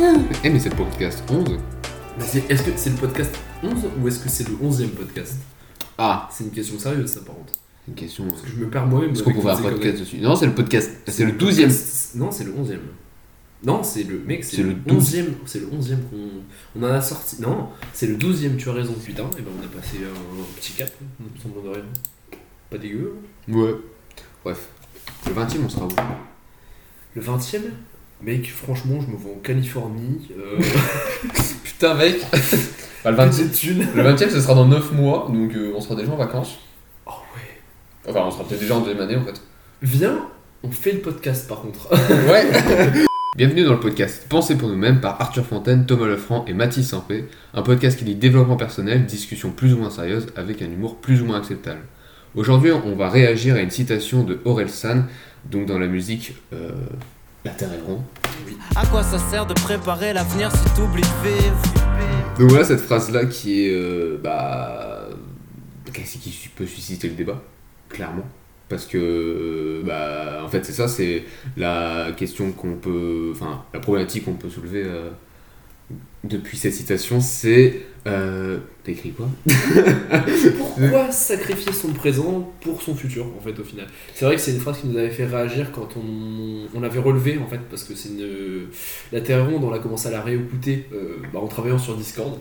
Eh, mais c'est le podcast 11 Mais c'est- Est-ce que c'est le podcast 11 ou est-ce que c'est le 11e podcast? Ah, C'est une question sérieuse, ça, par contre. une question. Parce que je me perds moi-même. Est-ce qu'on avec peut faire toutes un ces podcast dessus? Non, c'est le podcast. C'est le 12ème. podcast- Non, c'est le 11e. Non, c'est le mec, c'est C'est le le 12. 11e. C'est le 11e qu'on on en a sorti. Non, c'est le 12e, tu as raison, putain. Et ben on a passé un petit cap, me semble de rien. Pas dégueu. Ouais. Bref. Le 20ème, on sera où? Le 20e Mec, franchement, je me vois en Californie. Euh... Putain, mec Bah, le, Pas 20 de thunes. le 20ème, ce sera dans 9 mois, donc euh, on sera déjà en vacances. Oh ouais. Enfin, on sera peut-être déjà en deuxième année en fait. Viens, on fait le podcast par contre. Ouais Bienvenue dans le podcast Pensez pour nous-mêmes par Arthur Fontaine, Thomas Lefranc et Mathis Sampé, un podcast qui dit développement personnel, discussion plus ou moins sérieuse avec un humour plus ou moins acceptable. Aujourd'hui, on va réagir à une citation de Aurel San, donc dans la musique euh, La Terre est ronde. À quoi ça sert de préparer l'avenir si t'oublies de vivre? Donc voilà cette phrase-là qui est. euh, bah. Qu'est-ce qui peut susciter le débat, clairement. Parce que. Bah, en fait, c'est ça, c'est la question qu'on peut. Enfin, la problématique qu'on peut soulever euh, depuis cette citation, c'est. Euh, T'as écrit quoi Pourquoi sacrifier son présent pour son futur, en fait, au final? C'est vrai que c'est une phrase qui nous avait fait réagir quand on, on l'avait relevé, en fait, parce que c'est une. La Terre ronde, on a commencé à la réécouter euh, bah, en travaillant sur Discord.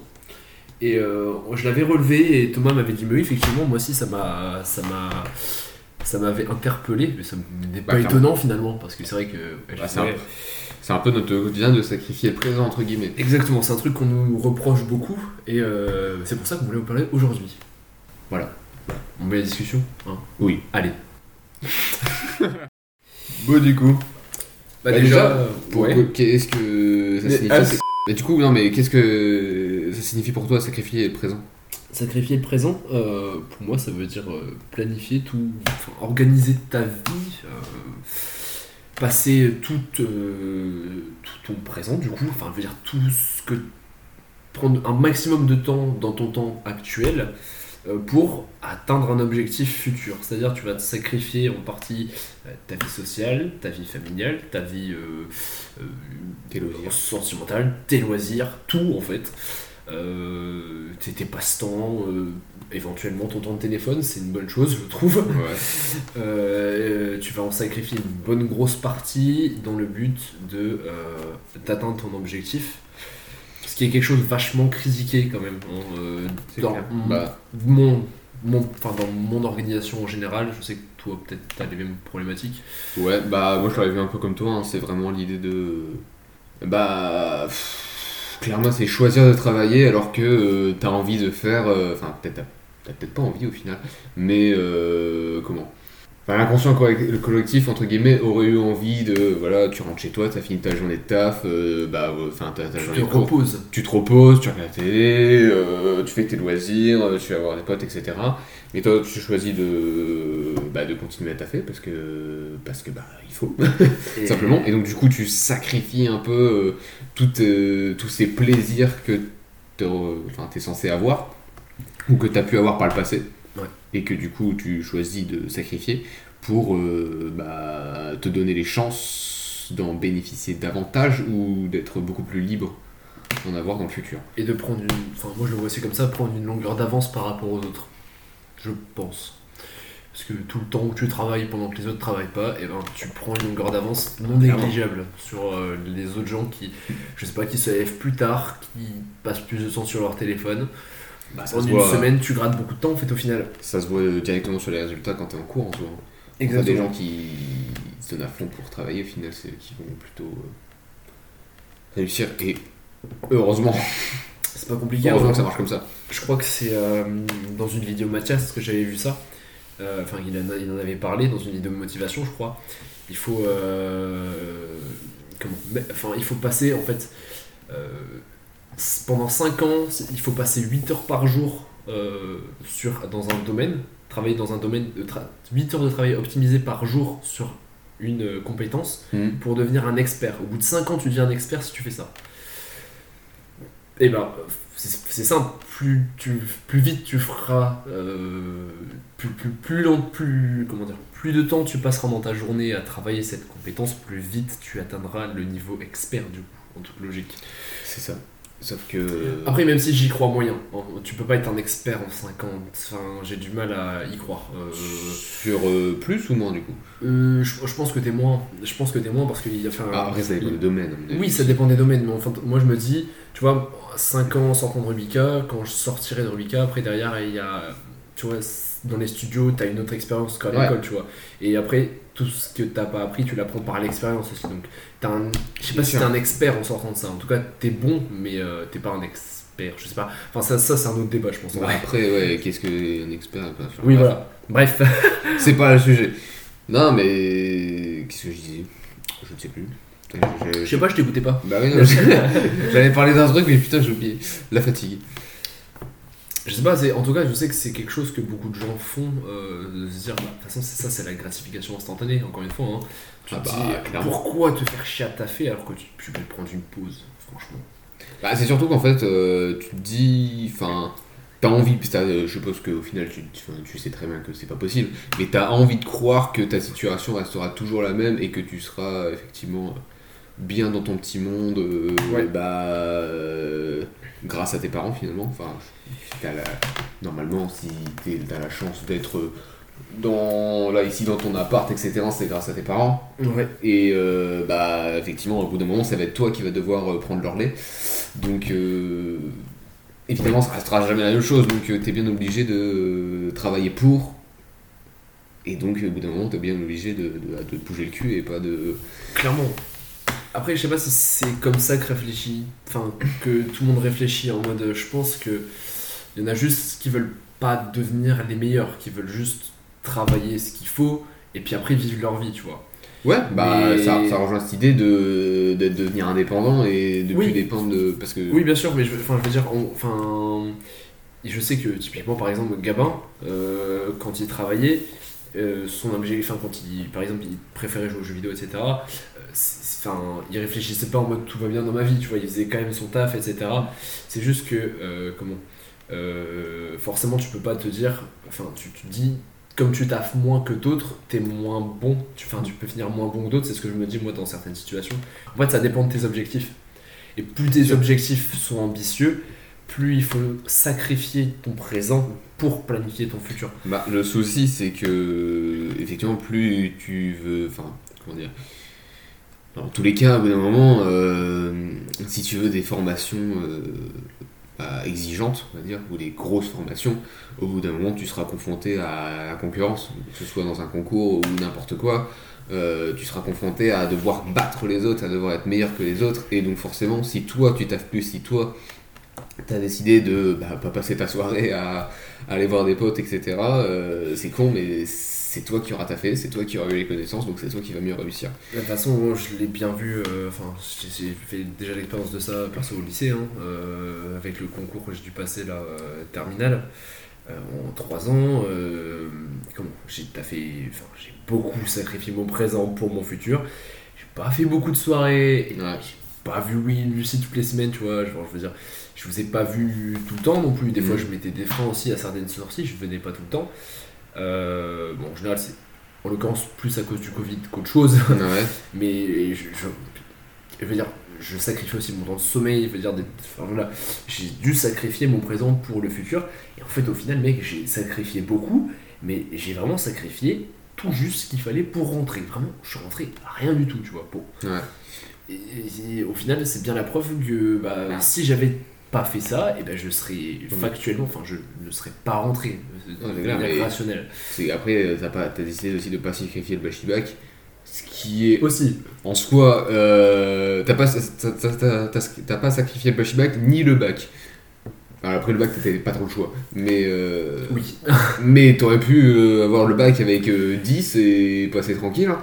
Et euh, je l'avais relevé et Thomas m'avait dit, mais oui, effectivement, moi aussi, ça m'a. Ça m'a. Ça m'avait interpellé, mais ça n'est pas Bah, étonnant finalement, parce que c'est vrai que. Bah, c'est un peu- notre quotidien de sacrifier le présent, entre guillemets. Exactement, c'est un truc qu'on nous reproche beaucoup et euh, c'est pour ça qu'on voulait vous parler aujourd'hui. Voilà. On met la discussion hein Oui. Allez. Bon, du coup. Bah, Bah, déjà, déjà, euh, Pour- ouais. Qu'est-ce que ça Mais, signifie ah, Mais du coup, non, mais qu'est-ce que ça signifie pour toi sacrifier le présent? Sacrifier le présent, euh, pour moi, ça veut dire planifier tout, enfin, organiser ta vie, euh, passer tout, euh, tout ton présent, du coup, enfin, veut dire tout ce que. prendre un maximum de temps dans ton temps actuel euh, pour atteindre un objectif futur. C'est-à-dire, tu vas te sacrifier en partie euh, ta vie sociale, ta vie familiale, ta vie Tes loisirs. sentimentale, tes loisirs, tout en fait. Tes, tes passe-temps, éventuellement ton temps de téléphone, c'est une bonne chose, je trouve. Ouais. Euh, tu vas en sacrifier une bonne grosse partie dans le but de euh, d'atteindre ton objectif. Ce qui est quelque chose de vachement critiqué quand même. hein, euh, dans mon- Bah, mon, dans mon organisation en général, je sais que toi peut-être t'as les mêmes problématiques. Ouais, bah moi je l'avais vu un peu comme toi, hein, c'est vraiment l'idée de... Bah... pff, clairement c'est choisir de travailler alors que euh, t'as envie de faire... euh, Enfin peut-être t'as peut-être pas envie au final, mais euh, comment? Enfin, l'inconscient collectif, entre guillemets, aurait eu envie de... Voilà, tu rentres chez toi, t'as fini ta journée de taf, euh, bah... euh, Enfin, t'as ta Tu journée te de cours. reposes. tu te reposes, tu regardes la télé, euh, tu fais tes loisirs, tu vas voir des potes, etc. Mais toi, tu choisis de, bah, de continuer à taffer parce que, parce que bah, il faut, Et- simplement. Et donc, du coup, tu sacrifies un peu euh, tout, tous ces plaisirs que tu es censé avoir ou que tu as pu avoir par le passé. Ouais. Et que du coup, tu choisis de sacrifier pour euh, bah, te donner les chances d'en bénéficier davantage ou d'être beaucoup plus libre d'en avoir dans le futur. et de prendre une. Enfin, moi je le vois aussi comme ça, prendre une longueur d'avance par rapport aux autres. Je pense. Parce que tout le temps où tu travailles pendant que les autres travaillent pas, et ben tu prends une longueur d'avance non négligeable sur euh, les autres gens qui, je sais pas, qui se lèvent plus tard, qui passent plus de temps sur leur téléphone. Bah, en une voit, semaine, tu grattes beaucoup de temps en fait au final. ça se voit directement sur les résultats quand tu es en cours en soi. Il y a des gens qui se donnent à fond pour travailler, au final, c'est qui vont plutôt euh, réussir. Et heureusement, C'est pas compliqué. heureusement hein. que ça marche comme ça. Je crois que c'est euh, dans une vidéo Mathias que j'avais vu ça. Euh, Enfin, il, en a- il en avait parlé dans une vidéo de motivation, je crois. Il faut. euh, comment Enfin, il faut passer en fait. Pendant 5 ans, il faut passer 8 heures par jour euh, sur, dans un domaine. Travailler dans un domaine. De tra- 8 heures de travail optimisé par jour sur une euh, compétence Mhm. pour devenir un expert. Au bout de 5 ans, tu deviens un expert si tu fais ça. Et ben, c'est simple, plus, tu, plus vite tu feras, euh, plus, plus, plus, lent, plus, comment dire, plus de temps tu passeras dans ta journée à travailler cette compétence, plus vite tu atteindras le niveau expert du coup, en toute logique. C'est ça. Sauf que. Après, même si j'y crois moyen, hein, tu peux pas être un expert en 50, enfin, j'ai du mal à y croire. Euh, Sur euh, plus ou moins du coup euh, je, je pense que t'es moins, je pense que t'es moins parce qu'il y a fait un- Ah, après, ça dépend du domaine. à mon avis. Oui, ça dépend des domaines, mais enfin, moi je me dis, tu vois, 5 ans sortant de Rubica, quand je sortirai de Rubica, après derrière, il y a, tu vois, dans les studios, t'as une autre expérience qu'à Ouais. l'école, tu vois. Et après, tout ce que t'as pas appris, tu l'apprends par l'expérience aussi. Donc, t'as un, je sais pas si t'es un expert en sortant de ça. En tout cas, t'es bon, mais euh, t'es pas un expert, je sais pas. Enfin, ça, ça c'est un autre débat, je pense. Ouais. Après, ouais, qu'est-ce qu'un expert faire? Oui, Bref. voilà. Bref. C'est pas le sujet. Non, mais. Qu'est-ce que je disais Je ne sais plus. Je sais pas, je t'écoutais pas. Bah oui, non, j'allais parler d'un truc, mais putain, j'ai oublié. La fatigue. Je sais pas, en tout cas, je sais que c'est quelque chose que beaucoup de gens font, euh, de se dire, bah, de toute façon, c'est ça, c'est la gratification instantanée, encore une fois. hein. Tu Ah te bah, dis, clairement. pourquoi te faire chier à taffer alors que tu, tu peux prendre une pause, franchement? Bah, c'est surtout qu'en fait, euh, tu te dis. Enfin. T'as envie, euh, je suppose qu'au final tu, sais très bien que c'est pas possible, mais t'as envie de croire que ta situation restera toujours la même et que tu seras effectivement bien dans ton petit monde, euh, Ouais. bah, grâce à tes parents finalement. Enfin, t'as la- normalement, si t'as la chance d'être dans, là ici dans ton appart, etc., c'est grâce à tes parents. Ouais. Et euh, bah effectivement, au bout d'un moment, ça va être toi qui va devoir euh, prendre leur lait. Donc euh, évidemment, ça restera jamais la même chose. Donc tu t'es bien obligé de travailler pour. Et donc au bout d'un moment, t'es bien obligé de, de, de bouger le cul et pas de. Clairement. Après, je sais pas si c'est comme ça que réfléchit, enfin, que tout le monde réfléchit en mode, je pense que il y en a juste qui veulent pas devenir les meilleurs, qui veulent juste travailler ce qu'il faut et puis après vivre leur vie, tu vois. Ouais, bah Mais- ça, ça rejoint cette idée de, de devenir indépendant et de Oui. plus dépendre de. Parce que. Oui, bien sûr, mais je, enfin, je veux dire, enfin, je sais que typiquement, par exemple, Gabin, euh, quand il travaillait, euh, son objet, enfin, quand il, par exemple, il préférait jouer aux jeux vidéo, etc. euh, Il réfléchissait pas en mode tout va bien dans ma vie, tu vois, il faisait quand même son taf, etc. C'est juste que, euh, comment, euh, forcément, tu peux pas te dire, enfin, tu te dis, comme tu taffes moins que d'autres, t'es moins bon, tu, enfin, tu peux finir moins bon que d'autres, c'est ce que je me dis moi dans certaines situations. En fait, ça dépend de tes objectifs. Et plus tes objectifs sont ambitieux, plus il faut sacrifier ton présent pour planifier ton futur. Bah, le souci, c'est que, effectivement, plus tu veux. Enfin, comment dire Dans tous les cas, au bout d'un moment, euh, si tu veux des formations euh, bah, exigeantes, on va dire, ou des grosses formations, au bout d'un moment, tu seras confronté à la concurrence, que ce soit dans un concours ou n'importe quoi. Euh, tu seras confronté à devoir battre les autres, à devoir être meilleur que les autres, et donc forcément, si toi tu taffes plus, si toi t'as décidé de bah, pas passer ta soirée à, à aller voir des potes, etc., c'est con, mais c'est toi qui auras taffé, c'est toi qui auras eu les connaissances, donc c'est toi qui va mieux réussir. De toute façon, moi, je l'ai bien vu, euh, enfin, j'ai j'ai fait déjà l'expérience de ça perso au lycée, hein, euh, avec le concours que j'ai dû passer là, euh, terminal, euh, en 3 ans. comment J'ai taffé, enfin, j'ai beaucoup sacrifié mon présent pour mon futur. J'ai pas fait beaucoup de soirées, Ouais. j'ai pas vu oui Lucie toutes les semaines, tu vois. Genre, je veux dire, je vous ai pas vu tout le temps non plus. Des fois, Mhm. je mettais des freins aussi à certaines sorties, je venais pas tout le temps. Euh, bon, en général, c'est en l'occurrence plus à cause du Covid qu'autre chose. Ouais. Mais je, je, je veux dire, je sacrifie aussi mon temps de sommeil. Je veux dire, des- enfin, voilà, j'ai dû sacrifier mon présent pour le futur. Et en fait, au final, mec, j'ai sacrifié beaucoup, mais j'ai vraiment sacrifié tout juste ce qu'il fallait pour rentrer. Vraiment, je suis rentré rien du tout, tu vois. Bon. Ouais. Et, et au final, c'est bien la preuve que bah, si j'avais pas fait ça, et ben je serais factuellement, enfin, je ne serais pas rentré c'est. C'est- Après, euh, t'as pas- t'as décidé aussi de pas sacrifier le bachibac, ce qui est Aussi, en soi, euh, t'as pas, t'as- t'as- t'as- t'as- t'as pas sacrifié le bachibac ni le bac. Enfin, après le bac, t'avais pas trop le choix. Mais, euh, oui. mais t'aurais pu euh, avoir le bac avec euh, 10 et passer tranquille. hein.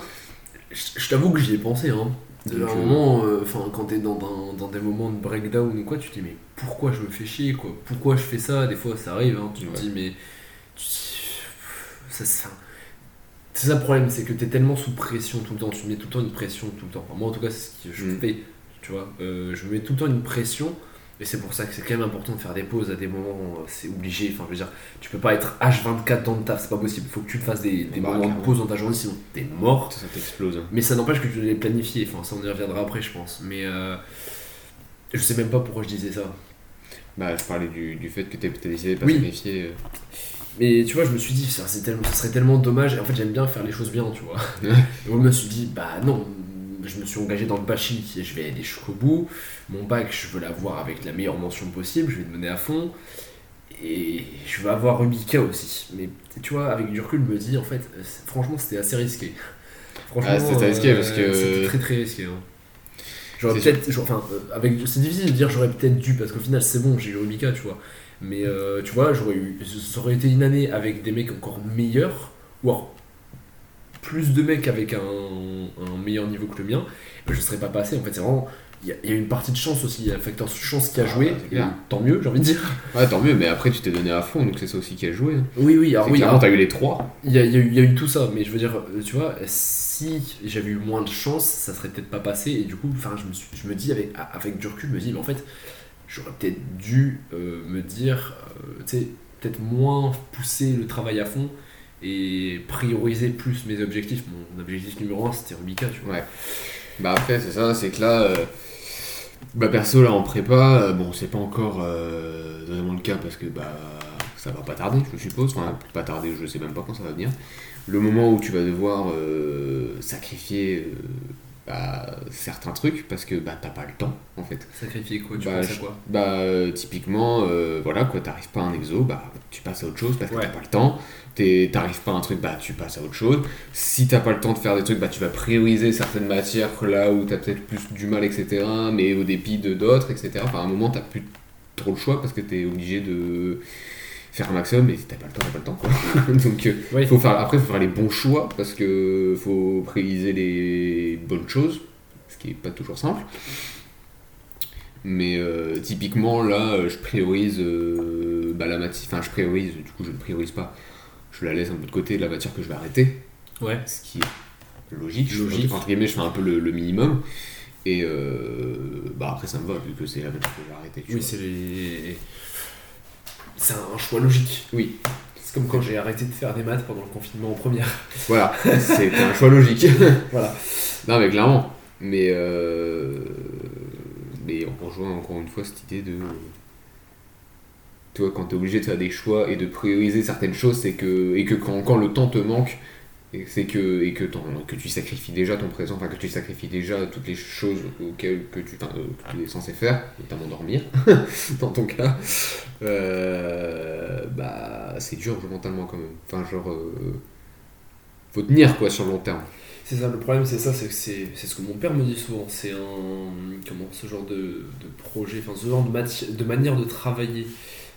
Je je t'avoue que j'y ai pensé, hein. Donc, un euh, moment, euh, quand t'es dans, dans, dans des moments de breakdown ou quoi, tu te dis, mais pourquoi je me fais chier, quoi? Pourquoi je fais ça? Des fois, ça arrive, hein. Tu Ouais. te dis, mais. Tu, ça, ça- c'est ça le problème, c'est que t'es tellement sous pression tout le temps, tu mets tout le temps une pression tout le temps. Enfin, moi, en tout cas, c'est ce que je Mm. fais, tu vois? Euh, je mets tout le temps une pression. Et c'est pour ça que c'est quand même important de faire des pauses à des moments, euh, c'est obligé. Enfin, je veux dire, tu peux pas être H24 dans le taf, c'est pas possible. Faut que tu te fasses des, des Bah, moments de pause dans ta journée, sinon t'es mort. Ça, ça t'explose. hein. Mais ça n'empêche que tu l'as planifié, enfin ça on y reviendra après je pense. Mais, euh, Je sais même pas pourquoi je disais ça. Bah, je parlais du, du fait que t'as décidé de pas Oui. sacrifier. euh. Mais tu vois, je me suis dit, ça, tellement, ça serait tellement dommage. Et en fait, j'aime bien faire les choses bien, tu vois. Et moi, je me suis dit, bah non, je me suis engagé dans le bachis et je vais aller jusqu'au bout. Mon bac, je veux l'avoir avec la meilleure mention possible, je vais le mener à fond. Et je veux avoir Rubika aussi. Mais tu vois, avec du recul, me dis, en fait, euh, franchement, c'était assez risqué. Franchement, Ah, c'était risqué parce que- C'était très très risqué. hein. J'aurais C'est peut-être. Enfin, euh, avec, c'est difficile de dire j'aurais peut-être dû parce qu'au final, c'est bon, j'ai eu Rubika, tu vois. Mais euh, tu vois, j'aurais eu, ça aurait été une année avec des mecs encore meilleurs, ou alors plus de mecs avec un, un meilleur niveau que le mien, je serais pas passé. En fait, c'est vraiment. Il y, a- une partie de chance aussi, il y a un facteur chance qui a Ah, joué, et clair. tant mieux, j'ai envie de dire. Ouais, tant mieux, mais après tu t'es donné à fond, donc c'est ça aussi qui a joué. Oui, oui, alors oui, clairement, t'as eu les trois. il y, a, y eu, il y a eu tout ça, mais je veux dire, euh, tu vois, si j'avais eu moins de chance, ça serait peut-être pas passé, et du coup, enfin, je me, suis- je me dis, avec, avec du recul, je me dis, mais en fait, j'aurais peut-être dû euh, me dire, euh, tu sais, peut-être moins pousser le travail à fond et prioriser plus mes objectifs. Mon objectif numéro un, c'était Rubika, tu vois. Ouais. Bah après, c'est ça, c'est que là, euh, bah perso, là en prépa, euh, bon, c'est pas encore euh, vraiment le cas parce que bah ça va pas tarder, je suppose. Enfin, pas tarder, je sais même pas quand ça va venir. Le moment où tu vas devoir sacrifier bah, certains trucs parce que bah t'as pas le temps en fait. Sacrifier quoi Tu Bah, penses à quoi? Bah euh, typiquement, euh, voilà quoi, t'arrives pas à un exo, bah tu passes à autre chose parce que Ouais. t'as pas le temps. T'arrives pas à un truc, bah tu passes à autre chose. Si t'as pas le temps de faire des trucs, bah tu vas prioriser certaines matières là où t'as peut-être plus du mal, etc. Mais au dépit de d'autres, etc. Enfin à un moment t'as plus trop le choix parce que t'es obligé de faire un maximum et si t'as pas le temps, t'as pas le temps quoi. Donc euh, faut faire, après faut faire les bons choix parce que faut prioriser les bonnes choses, ce qui est pas toujours simple. Mais euh, typiquement là, euh, je priorise euh, bah, la matière. Enfin, je priorise. Du coup, je ne priorise pas. Je la laisse un peu de côté de la matière que je vais arrêter, Ouais. ce qui est logique. Entre guillemets, je fais un peu le, le minimum. Et euh, bah après, ça me va vu que c'est la matière que je vais arrêter. Oui, c'est les. C'est un choix logique. Oui. C'est comme quand j'ai arrêté de faire des maths pendant le confinement en première. Voilà, c'est un choix logique. Voilà. Non, mais clairement. Mais, euh, mais on rejoint encore une fois cette idée de. Tu vois, quand tu es obligé de faire des choix et de prioriser certaines choses, c'est que. Et que quand, quand le temps te manque, et c'est que, et que, t'en- que tu sacrifies déjà ton présent, enfin que tu sacrifies déjà toutes les choses auxquelles que tu, euh, es censé faire, notamment dormir, dans ton cas, euh, bah c'est dur mentalement quand même. Enfin, genre. euh, faut tenir quoi sur le long terme. C'est ça, le problème c'est ça, c'est que c'est c'est ce que mon père me dit souvent, c'est un comment ce genre de, de projet, enfin ce genre de, mati- de manière de travailler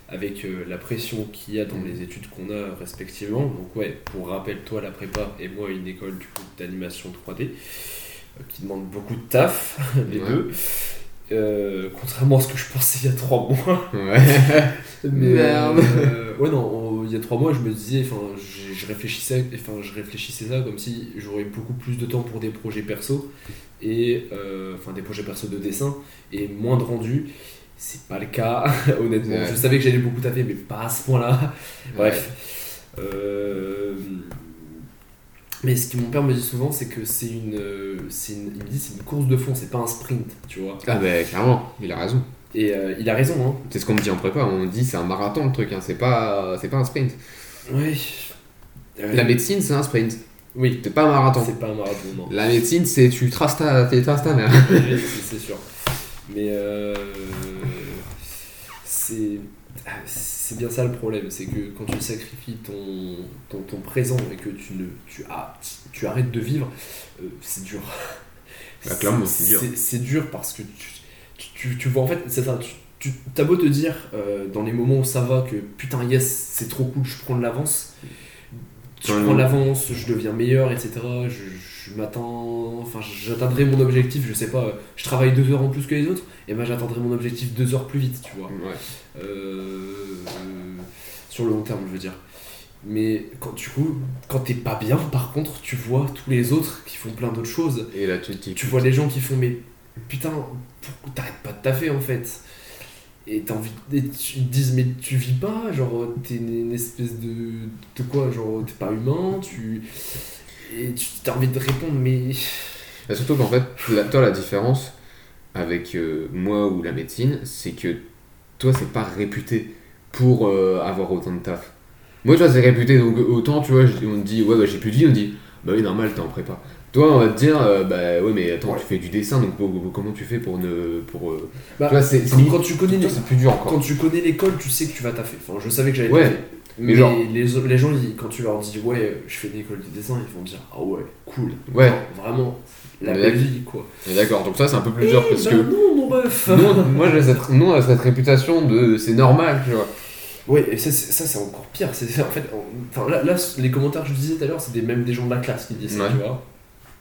avec euh, la pression qu'il y a dans les études qu'on a respectivement. Donc ouais, pour rappel, toi la prépa et moi une école du coup d'animation 3D euh, qui demande beaucoup de taf, les Ouais. deux. Euh, contrairement à ce que je pensais il y a trois mois. Ouais. Mais, Merde. ouais, non, il y a trois mois, je me disais, enfin, je, je réfléchissais, enfin, je réfléchissais ça comme si j'aurais beaucoup plus de temps pour des projets perso et, enfin, des projets perso de dessin et moins de rendu. C'est pas le cas, honnêtement. Ouais. Je savais que j'allais beaucoup taper, mais pas à ce point-là. Bref. Euh, mais ce que mon père me dit souvent, c'est que c'est une, euh, c'est une, il me dit, c'est une course de fond, c'est pas un sprint, tu vois. Ah bah clairement, il a raison. Et euh, il a raison, hein. C'est ce qu'on me dit en prépa, on dit c'est un marathon le truc, hein. c'est pas, c'est pas un sprint. Oui. La médecine c'est un sprint, Oui, c'est pas un marathon. c'est pas un marathon, non. La médecine c'est tu traces ta, tu traces ta mère. Oui, c'est c'est sûr. Mais euh, c'est c'est bien ça le problème, c'est que quand tu sacrifies ton, ton, ton présent et que tu ne tu, ah, tu arrêtes de vivre, euh, c'est dur. Bah, clairement, c'est dur. C'est dur parce que tu, tu, tu- tu vois en fait, c'est ça. Tu, t'as beau te dire euh, dans les moments où ça va que putain yes c'est trop cool, je prends de l'avance. Je prends de l'avance, je deviens meilleur, etc. Je, je m'attends, enfin j'atteindrai mon objectif, je sais pas, je travaille deux heures en plus que les autres, et ben j'atteindrai mon objectif deux heures plus vite, tu vois. Ouais. Euh, sur le long terme, je veux dire. Mais quand du coup, quand t'es pas bien, par contre, tu vois tous les autres qui font plein d'autres choses. Et là tu Tu vois les gens qui font mais putain, pourquoi t'arrêtes pas de taffer en fait? Et t'as envie et tu te disent mais tu vis pas, genre t'es une, une espèce de de quoi, genre t'es pas humain, tu et tu t'as envie de répondre mais Et surtout qu'en fait, la- toi la différence avec euh, moi ou la médecine, c'est que toi, c'est pas réputé pour euh, avoir autant de taf. Moi, tu vois, c'est réputé, donc autant, tu vois, on te dit, ouais, bah, j'ai plus de vie, on te dit, bah oui, normal, t'es en prépa. Toi, on va te dire, euh, bah ouais, mais attends, Ouais. tu fais du dessin, donc comment tu fais pour ne. Pour, Bah, tu vois, c'est. Quand, limite- quand tu connais les, toi, c'est plus dur encore. quand tu connais l'école, tu sais que tu vas taffer. Enfin, je savais que j'allais Ouais. taffer. Mais Mais, genre- les, les gens, ils- quand tu leur dis ouais, je fais une école de dessin, ils vont dire ah ouais, cool. Ouais. Genre, vraiment, la belle vie quoi. Mais D'accord, donc ça, c'est un peu plus dur Eh parce ben que. non, mon ref Nous, on- moi, j'ai cette, nous, on a cette réputation de c'est normal, tu vois. Ouais, et ça, c'est ça, c'est encore pire. C'est c'est- en fait, en- là, là, les commentaires que je disais tout à l'heure, c'était même des gens de la classe qui disaient ça, Ouais. tu vois.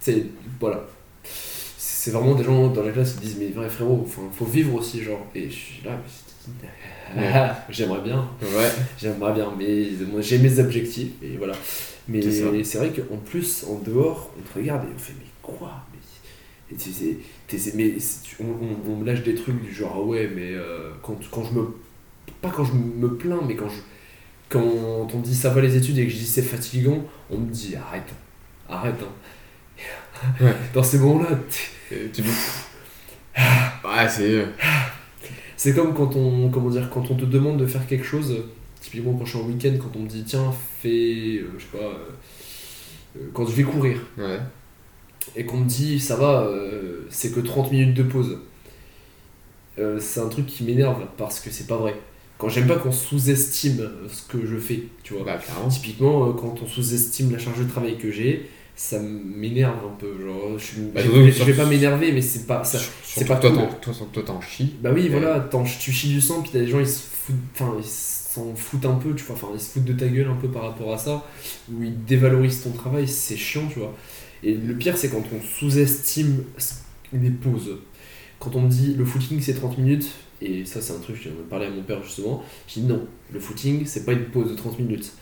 C'est voilà. C'est vraiment des gens dans la classe qui disent mais vrai frérot, faut vivre aussi genre. Et je suis là, mais c'est- j'aimerais bien, Ouais. j'aimerais bien, mais moi j'ai mes objectifs et voilà. Mais C'est vrai qu'en plus en dehors, on te regarde et on fait mais quoi? Mais, tu sais, mais on, on- on me lâche des trucs du genre ah ouais mais euh, quand, quand je me pas quand je me plains mais quand je quand on dit ça va les études et que je dis c'est fatigant on me dit arrête arrête hein. Ouais. dans ces moments là Et tu Ouais, c'est. C'est comme quand on comment dire quand on te demande de faire quelque chose typiquement quand je suis en week-end quand on me dit tiens fais euh, je sais pas euh, euh, quand je vais courir Ouais. et qu'on me dit ça va, euh, c'est que 30 minutes de pause. C'est un truc qui m'énerve parce que c'est pas vrai. Quand j'aime pas qu'on sous-estime ce que je fais, tu vois. Bah, clairement. Typiquement, quand on sous-estime la charge de travail que j'ai, ça m'énerve un peu. Genre, je, suis- Bah, je- surtout- je vais pas m'énerver, mais c'est pas ça. C'est pas toi, cool. toi, toi, t'en chies. Bah oui, Ouais. voilà, tu chies du sang, puis t'as des gens, ils se foutent, enfin, ils s'en foutent un peu, tu vois, enfin, ils se foutent de ta gueule un peu par rapport à ça, où ils dévalorisent ton travail, c'est chiant, tu vois. Et le pire, c'est quand on sous-estime les pauses. Quand on me dit le footing c'est 30 minutes, et ça c'est un truc, j'en ai parlé à mon père justement, j'ai dit non, le footing c'est pas une pause de 30 minutes.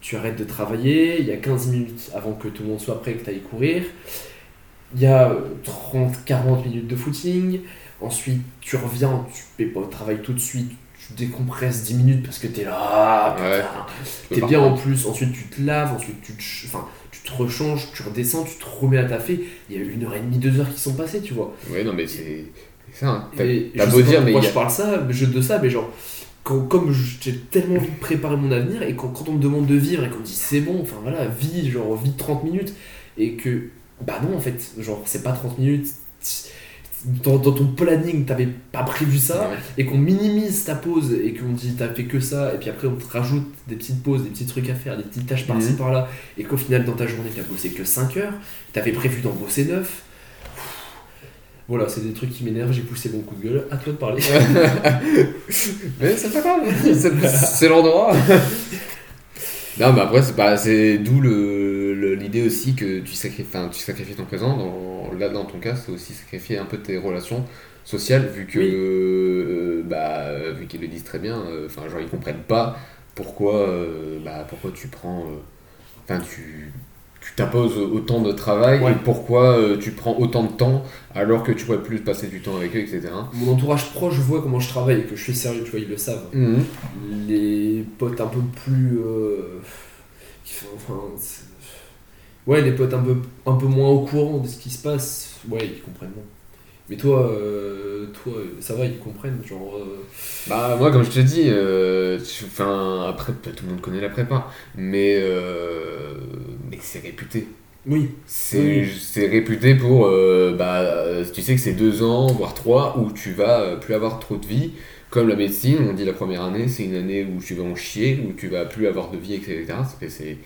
Tu arrêtes de travailler, il y a 15 minutes avant que tout le monde soit prêt, que tu ailles courir. Il y a 30-40 minutes de footing. Ensuite, tu reviens, tu fais pas travail tout de suite, tu décompresses 10 minutes parce que t'es là, Ouais. Tu t'es bien en plus. Ensuite, tu te laves, ensuite, tu te, enfin, tu te rechanges, tu redescends, tu te remets à taffer. Il y a une heure et demie, deux heures qui sont passées, tu vois. Ouais, non, mais c'est. Ça, hein. T'as Et beau dire, mais. y je parle ça, je de ça, mais genre, quand, comme j'ai tellement envie de préparer mon avenir, et quand, quand on me demande de vivre, et qu'on me dit c'est bon, enfin voilà, vis, genre, vis 30 minutes, et que, bah non, en fait, genre, c'est pas 30 minutes. Dans, dans ton planning, t'avais pas prévu ça, Ouais. et qu'on minimise ta pause, et qu'on dit t'as fait que ça, et puis après on te rajoute des petites pauses, des petits trucs à faire, des petites tâches par-ci Mhm. par-là, et qu'au final dans ta journée t'as bossé que 5 heures, t'avais prévu d'en bosser 9. Voilà, c'est des trucs qui m'énervent, j'ai poussé mon coup de gueule, à toi de parler. Mais c'est pas grave, c'est l'endroit. non, mais après, c'est pas, c'est d'où l'idée aussi que tu sacrifies, tu sacrifies ton présent. Dans, là, dans ton cas, c'est aussi sacrifier un peu tes relations sociales, vu que, Oui. euh, bah, vu qu'ils le disent très bien, euh, enfin, genre, ils comprennent pas pourquoi, euh, bah, pourquoi tu prends, enfin, tu tu t'imposes autant de travail Ouais. et pourquoi euh, tu prends autant de temps alors que tu pourrais plus passer du temps avec eux, etc. Mon entourage proche voit comment je travaille et que je suis sérieux, tu vois, ils le savent. Mhm. Les potes un peu plus. euh, enfin, ouais, les potes un peu, un peu moins au courant de ce qui se passe, ouais, ils comprennent moins. Mais toi, euh, toi, ça va, ils comprennent, genre. euh, Bah moi comme je te dis, euh, tu- enfin après tout le monde connaît la prépa, mais euh, mais c'est réputé. Oui, C'est Oui. c'est réputé pour euh, bah euh, tu sais que c'est deux ans voire trois où tu vas euh, plus avoir trop de vie. Comme la médecine, on dit la première année c'est une année où tu vas en chier, où tu vas plus avoir de vie, etc. C'est- C'est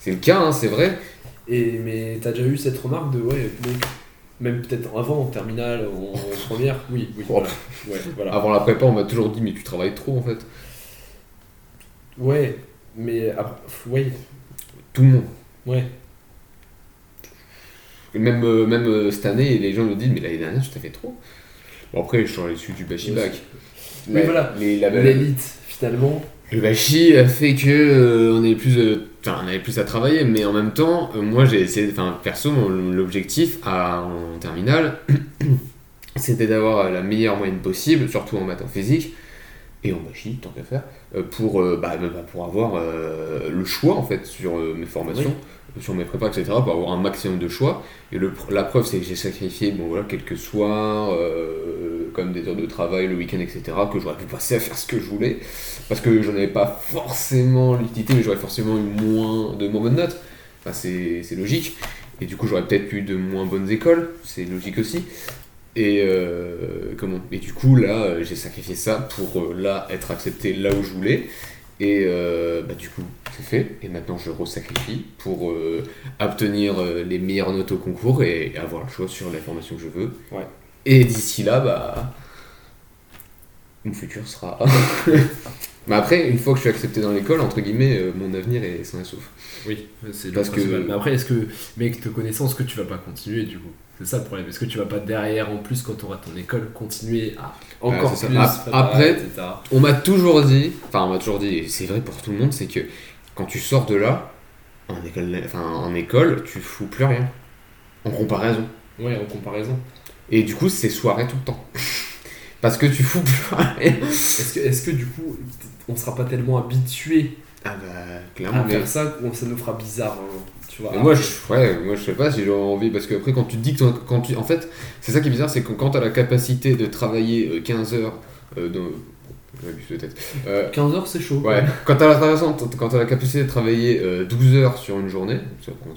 c'est le cas, hein, c'est vrai. Et, mais t'as déjà eu cette remarque de ouais, mec, même peut-être avant, en terminale, en, en première Oui, oui, voilà. Ouais, voilà. Avant la prépa, on m'a toujours dit mais tu travailles trop en fait. Ouais, mais après, ouais, Tout le monde. ouais. Même, euh, même euh, cette année, les gens me disent mais l'année dernière tu t'as fait trop. Bon après je suis issu du bachibac. Oui, voilà. Mais la, L'élite, finalement, Le Bachi a fait que euh, on avait plus, enfin, on avait plus à travailler, mais en même temps, euh, moi j'ai essayé, enfin perso, l'objectif en terminale, c'était d'avoir la meilleure moyenne possible, surtout en maths physique, et en magie, tant qu'à faire, euh, pour, euh, bah, bah, pour avoir euh, le choix en fait sur euh, mes formations, sur mes prépas, etc., pour avoir un maximum de choix. Et le, la preuve, c'est que j'ai sacrifié bon, voilà, quelques soirs, euh, comme des heures de travail, le week-end, etc., que j'aurais pu passer à faire ce que je voulais, parce que j'en avais pas forcément l'utilité, mais j'aurais forcément eu moins de moins bonnes notes. Enfin, c'est logique. Et du coup, j'aurais peut-être eu de moins bonnes écoles, c'est logique aussi. Et euh, comment? Et du coup, là, euh, j'ai sacrifié ça pour euh, là être accepté là où je voulais. Et euh, bah, du coup, c'est fait. Et maintenant, je resacrifie pour euh, obtenir les meilleures notes au concours et avoir le choix sur les formations que je veux. Ouais. Et d'ici là, bah, mon futur sera. Mais après, une fois que je suis accepté dans l'école, entre guillemets, euh, mon avenir est sain et sauf. Oui, c'est Parce que-. Mais après, est-ce que, mec, te connaissant, est-ce que tu vas pas continuer du coup? C'est ça le problème. Est-ce que tu vas pas derrière, en plus, quand tu auras ton école, continuer à encore ça. plus après- etc. On m'a toujours dit, enfin on m'a toujours dit, et c'est vrai pour tout le monde, c'est que quand tu sors de là, en école, enfin, en école, tu fous plus rien. En comparaison. Ouais, en comparaison. Et du coup, c'est soirée tout le temps. Parce que tu fous plus rien. Est-ce que, du coup, on sera pas tellement habitué Ah bah, à clairement. Mais, faire ça ça nous fera bizarre hein, Tu vois mais moi, je, ouais, moi, je sais pas si j'aurais envie, parce que après, quand tu te dis que. Quand tu, en fait, c'est ça qui est bizarre, c'est que quand tu as la capacité de travailler euh, 15 heures euh, dans. j'abuse peut-être. Euh, 15 heures, c'est chaud. Ouais, quand t'as la, quand t'as la capacité de travailler euh, 12 heures sur une journée, c'est enfin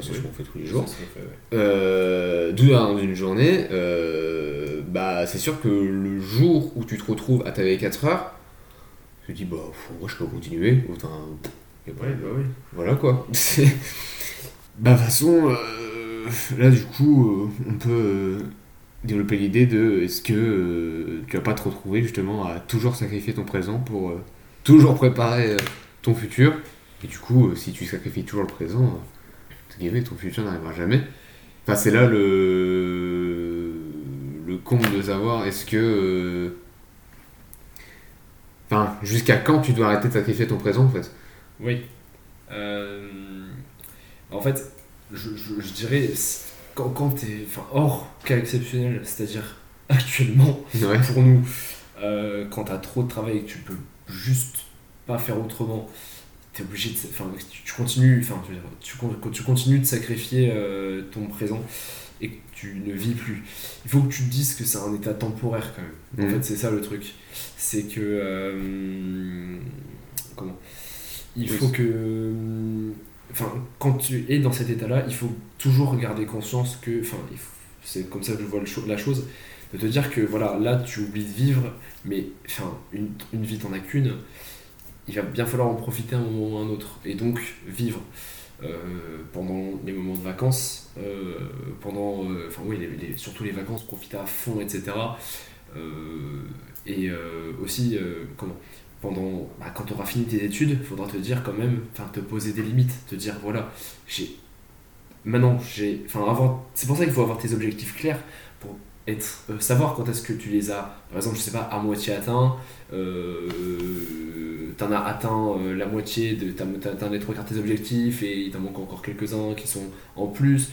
c'est ce qu'on fait tous les jours, Ça, ça fait, ouais. euh, 12 heures dans une journée, euh, bah c'est sûr que le jour où tu te retrouves à travailler 4 heures, tu te dis bah moi je peux continuer, autant, pas- Ouais, bah oui. voilà quoi. Bah de toute façon, euh, là du coup euh, on peut euh, développer l'idée de est-ce que tu vas pas te retrouver justement à toujours sacrifier ton présent pour toujours préparer ton futur et du coup si tu sacrifies toujours le présent ton futur n'arrivera jamais enfin c'est là le le compte de savoir est-ce que enfin jusqu'à quand tu dois arrêter de sacrifier ton présent en fait Oui. Euh, en fait, je, je, je dirais, quand, quand t'es hors cas exceptionnel, c'est-à-dire actuellement, ouais pour nous, euh, quand t'as trop de travail et que tu peux juste pas faire autrement, t'es obligé de. Enfin, tu, continues, enfin, tu, tu continues de sacrifier euh, ton présent et que tu ne vis plus. Il faut que tu te dises que c'est un état temporaire quand même. En Mhm. fait, c'est ça le truc. C'est que. euh, comment? Il Oui. faut que. Enfin, quand tu es dans cet état-là, il faut toujours garder conscience que. Enfin, c'est comme ça que je vois le cho- la chose. De te dire que voilà, là tu oublies de vivre, mais enfin, une, une vie t'en as qu'une. Il va bien falloir en profiter un moment ou un autre. Et donc vivre. Euh, pendant les moments de vacances, euh, pendant, euh, enfin oui, les- les- surtout les vacances, profiter à fond, etc. Et aussi, comment pendant, bah, quand tu auras fini tes études, il faudra te dire quand même, enfin te poser des limites, te dire voilà, j'ai, maintenant j'ai, enfin avoir, c'est pour ça qu'il faut avoir tes objectifs clairs pour être, euh, savoir quand est-ce que tu les as, par exemple, je sais pas, à moitié atteint, euh, t'en as atteint euh, la moitié, de, t'as, atteint les trois quarts de tes objectifs et il t'en manque encore quelques-uns qui sont en plus.